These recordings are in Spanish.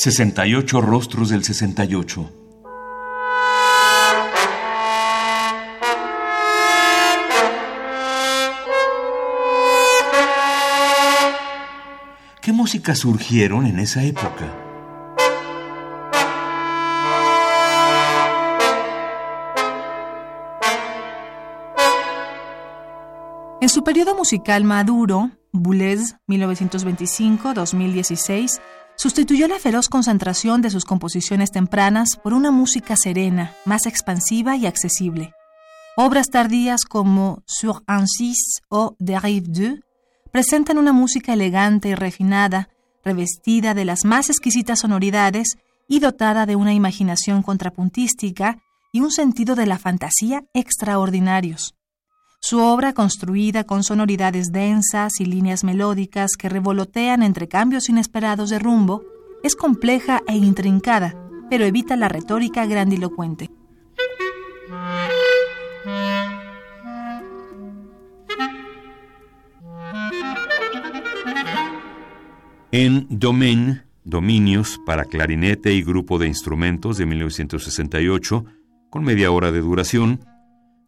68 rostros del 68. ¿Qué músicas surgieron en esa época? En su periodo musical maduro, Boulez 1925-2016 sustituyó la feroz concentración de sus composiciones tempranas por una música serena, más expansiva y accesible. Obras tardías como Sur un o Derive deux presentan una música elegante y refinada, revestida de las más exquisitas sonoridades y dotada de una imaginación contrapuntística y un sentido de la fantasía extraordinarios. Su obra, construida con sonoridades densas y líneas melódicas que revolotean entre cambios inesperados de rumbo, es compleja e intrincada, pero evita la retórica grandilocuente. En Domain, Dominios para clarinete y grupo de instrumentos de 1968, con media hora de duración,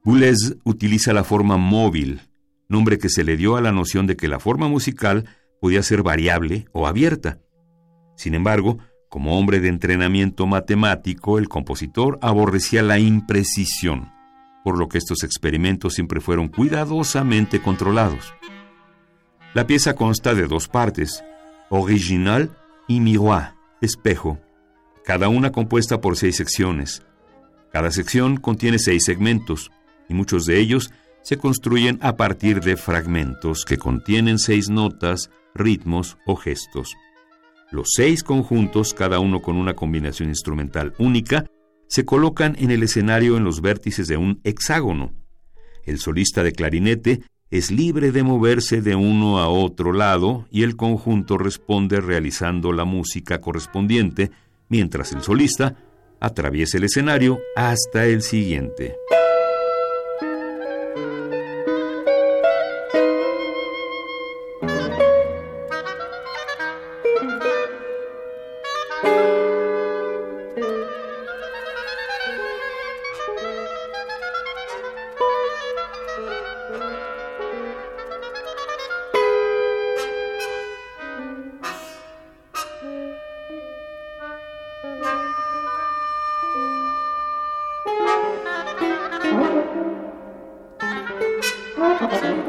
Boulez utiliza la forma móvil, nombre que se le dio a la noción de que la forma musical podía ser variable o abierta. Sin embargo, como hombre de entrenamiento matemático, el compositor aborrecía la imprecisión, por lo que estos experimentos siempre fueron cuidadosamente controlados. La pieza consta de dos partes, original y miroir, espejo, cada una compuesta por seis secciones. Cada sección contiene seis segmentos, y muchos de ellos se construyen a partir de fragmentos que contienen seis notas, ritmos o gestos. Los seis conjuntos, cada uno con una combinación instrumental única, se colocan en el escenario en los vértices de un hexágono. El solista de clarinete es libre de moverse de uno a otro lado y el conjunto responde realizando la música correspondiente, mientras el solista atraviesa el escenario hasta el siguiente. Thank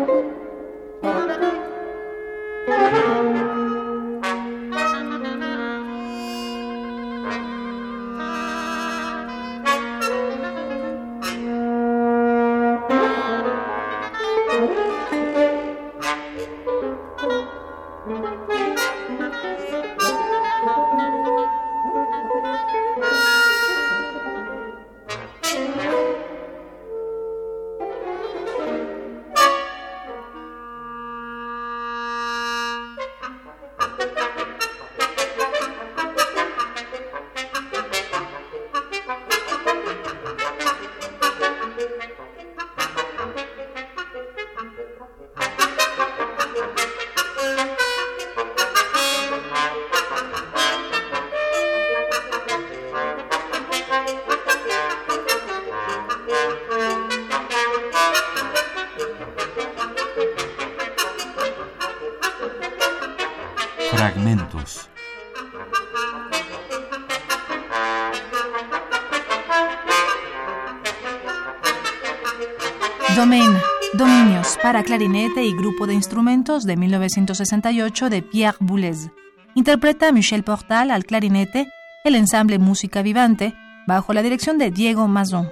you. Fragmentos. Domain, Dominios para clarinete y grupo de instrumentos de 1968 de Pierre Boulez. Interpreta Michel Portal al clarinete el ensamble Música Vivante bajo la dirección de Diego Mazón.